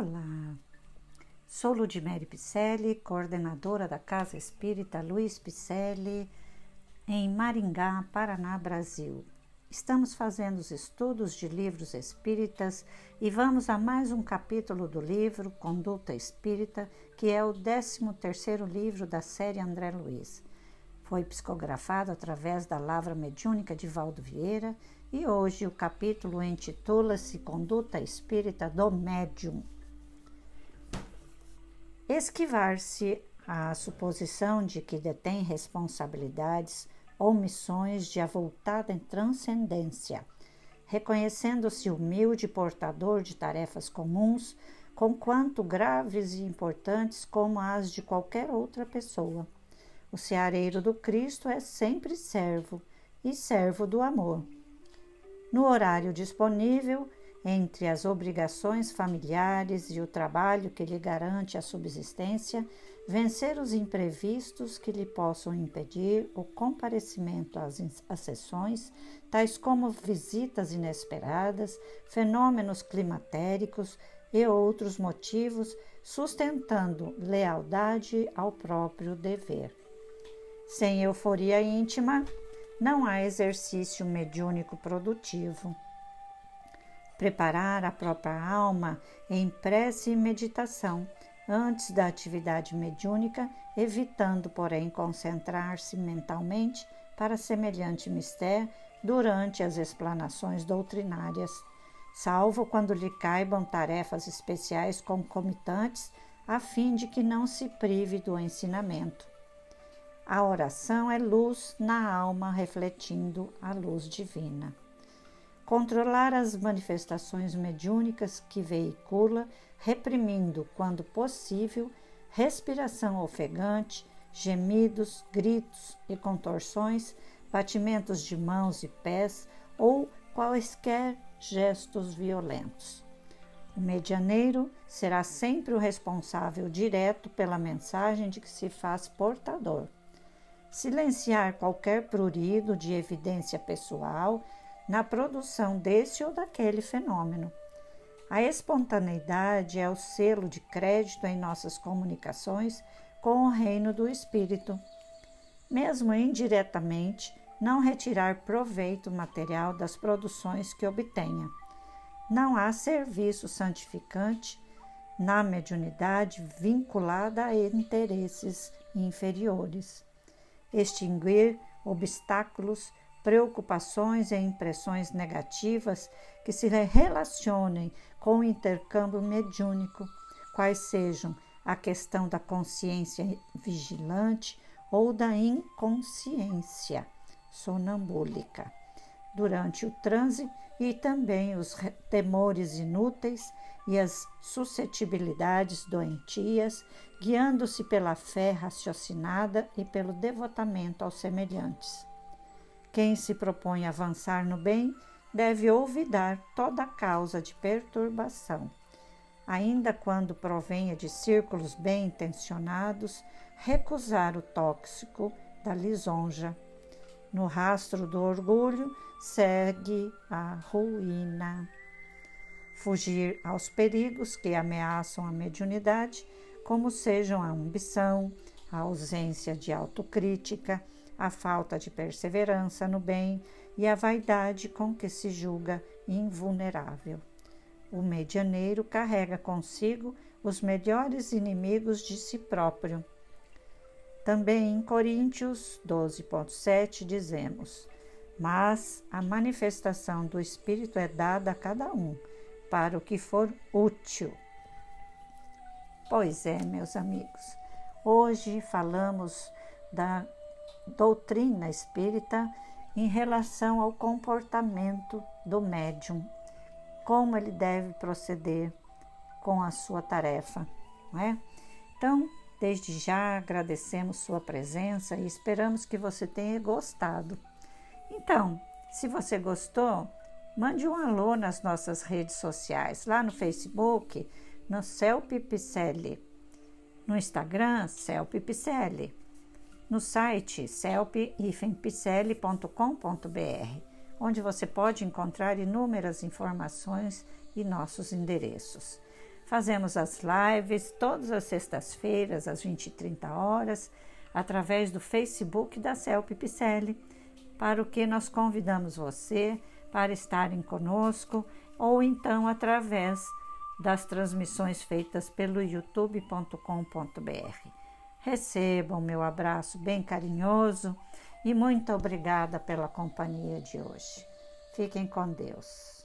Olá, sou Ludmere Picelli, coordenadora da Casa Espírita Luiz Picelli, em Maringá, Paraná, Brasil. Estamos fazendo os estudos de livros espíritas e vamos a mais um capítulo do livro Conduta Espírita, que é o 13º livro da série André Luiz. Foi psicografado através da Lavra Mediúnica de Valdo Vieira e hoje o capítulo intitula-se Conduta Espírita do Médium esquivar-se à suposição de que detém responsabilidades ou missões de avultada transcendência, reconhecendo-se humilde portador de tarefas comuns, conquanto graves e importantes como as de qualquer outra pessoa. O ceareiro do Cristo é sempre servo e servo do amor. No horário disponível, entre as obrigações familiares e o trabalho que lhe garante a subsistência, vencer os imprevistos que lhe possam impedir o comparecimento às, às sessões, tais como visitas inesperadas, fenômenos climatéricos e outros motivos, sustentando lealdade ao próprio dever. Sem euforia íntima, não há exercício mediúnico produtivo preparar a própria alma em prece e meditação antes da atividade mediúnica, evitando, porém, concentrar-se mentalmente para semelhante mistério durante as explanações doutrinárias, salvo quando lhe caibam tarefas especiais concomitantes, a fim de que não se prive do ensinamento. A oração é luz na alma refletindo a luz divina controlar as manifestações mediúnicas que veicula, reprimindo, quando possível, respiração ofegante, gemidos, gritos e contorções, batimentos de mãos e pés ou quaisquer gestos violentos. O medianeiro será sempre o responsável direto pela mensagem de que se faz portador. Silenciar qualquer prurido de evidência pessoal na produção desse ou daquele fenômeno. A espontaneidade é o selo de crédito em nossas comunicações com o reino do espírito. Mesmo indiretamente, não retirar proveito material das produções que obtenha. Não há serviço santificante na mediunidade vinculada a interesses inferiores. Extinguir obstáculos preocupações e impressões negativas que se relacionem com o intercâmbio mediúnico, quais sejam a questão da consciência vigilante ou da inconsciência sonambúlica durante o transe e também os temores inúteis e as suscetibilidades doentias, guiando-se pela fé raciocinada e pelo devotamento aos semelhantes. Quem se propõe a avançar no bem deve olvidar toda causa de perturbação. Ainda quando provenha de círculos bem intencionados, recusar o tóxico da lisonja. No rastro do orgulho segue a ruína. Fugir aos perigos que ameaçam a mediunidade, como sejam a ambição, a ausência de autocrítica, a falta de perseverança no bem e a vaidade com que se julga invulnerável. O medianeiro carrega consigo os melhores inimigos de si próprio. Também em Coríntios 12.7 dizemos: Mas a manifestação do Espírito é dada a cada um, para o que for útil. Pois é, meus amigos, hoje falamos da doutrina espírita em relação ao comportamento do médium, como ele deve proceder com a sua tarefa, não é? Então, desde já agradecemos sua presença e esperamos que você tenha gostado. Então, se você gostou, mande um alô nas nossas redes sociais, lá no Facebook, no Celp Picelli, no Instagram, Celp Picelli no site celp-picelli.com.br, onde você pode encontrar inúmeras informações e nossos endereços. Fazemos as lives todas as sextas-feiras, às 20 e 30 horas, através do Facebook da CELP Picelli, para o que nós convidamos você para estarem conosco ou então através das transmissões feitas pelo youtube.com.br. Recebam meu abraço bem carinhoso e muito obrigada pela companhia de hoje. Fiquem com Deus.